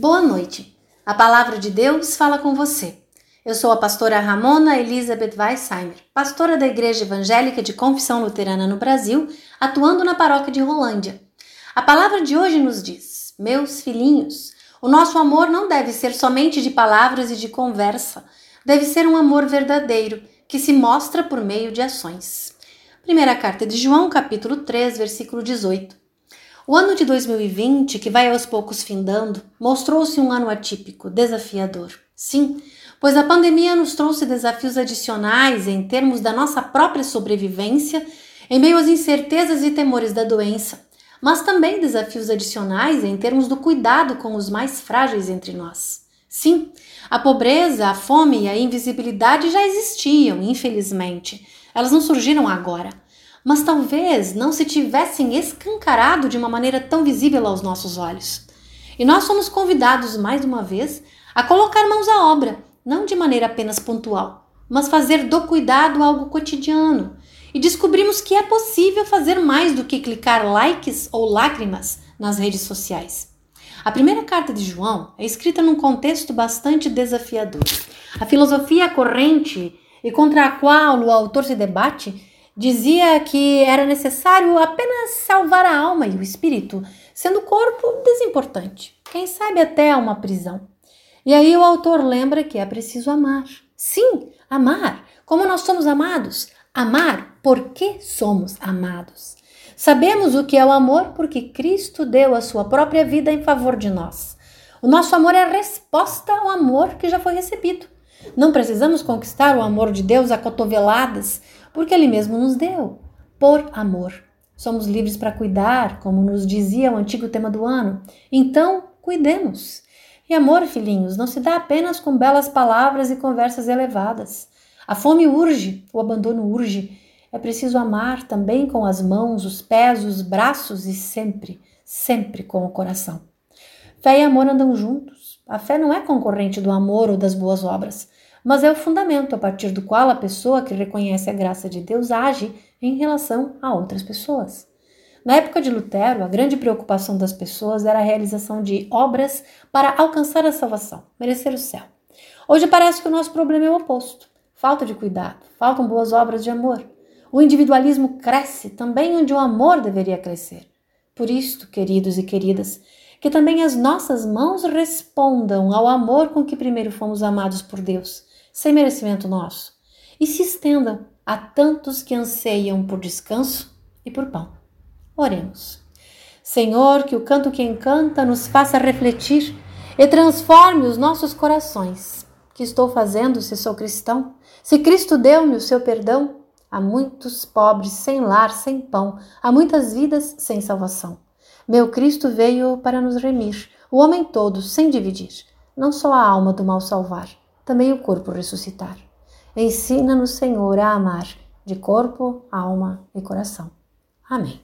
Boa noite. A palavra de Deus fala com você. Eu sou a pastora Ramona Elizabeth Weissheimer, pastora da Igreja Evangélica de Confissão Luterana no Brasil, atuando na paróquia de Rolândia. A palavra de hoje nos diz: Meus filhinhos, o nosso amor não deve ser somente de palavras e de conversa, deve ser um amor verdadeiro, que se mostra por meio de ações. Primeira carta de João, capítulo 3, versículo 18. O ano de 2020, que vai aos poucos findando, mostrou-se um ano atípico, desafiador. Sim, pois a pandemia nos trouxe desafios adicionais em termos da nossa própria sobrevivência, em meio às incertezas e temores da doença, mas também desafios adicionais em termos do cuidado com os mais frágeis entre nós. Sim, a pobreza, a fome e a invisibilidade já existiam, infelizmente. Elas não surgiram agora mas talvez não se tivessem escancarado de uma maneira tão visível aos nossos olhos. E nós somos convidados mais uma vez a colocar mãos à obra, não de maneira apenas pontual, mas fazer do cuidado algo cotidiano. E descobrimos que é possível fazer mais do que clicar likes ou lágrimas nas redes sociais. A primeira carta de João é escrita num contexto bastante desafiador. A filosofia corrente e contra a qual o autor se debate Dizia que era necessário apenas salvar a alma e o espírito, sendo o corpo desimportante, quem sabe até uma prisão. E aí o autor lembra que é preciso amar. Sim, amar, como nós somos amados. Amar porque somos amados. Sabemos o que é o amor porque Cristo deu a sua própria vida em favor de nós. O nosso amor é resposta ao amor que já foi recebido. Não precisamos conquistar o amor de Deus a cotoveladas, porque Ele mesmo nos deu, por amor. Somos livres para cuidar, como nos dizia o antigo tema do ano. Então, cuidemos. E amor, filhinhos, não se dá apenas com belas palavras e conversas elevadas. A fome urge, o abandono urge. É preciso amar também com as mãos, os pés, os braços e sempre, sempre com o coração. Fé e amor andam juntos. A fé não é concorrente do amor ou das boas obras mas é o fundamento a partir do qual a pessoa que reconhece a graça de Deus age em relação a outras pessoas. Na época de Lutero, a grande preocupação das pessoas era a realização de obras para alcançar a salvação, merecer o céu. Hoje parece que o nosso problema é o oposto: falta de cuidado, faltam boas obras de amor. O individualismo cresce também onde o amor deveria crescer. Por isto, queridos e queridas, que também as nossas mãos respondam ao amor com que primeiro fomos amados por Deus sem merecimento nosso, e se estendam a tantos que anseiam por descanso e por pão. Oremos. Senhor, que o canto que encanta nos faça refletir e transforme os nossos corações. Que estou fazendo se sou cristão? Se Cristo deu-me o seu perdão? Há muitos pobres sem lar, sem pão, há muitas vidas sem salvação. Meu Cristo veio para nos remir, o homem todo, sem dividir, não só a alma do mal salvar, também o corpo ressuscitar. Ensina-nos, Senhor, a amar de corpo, alma e coração. Amém.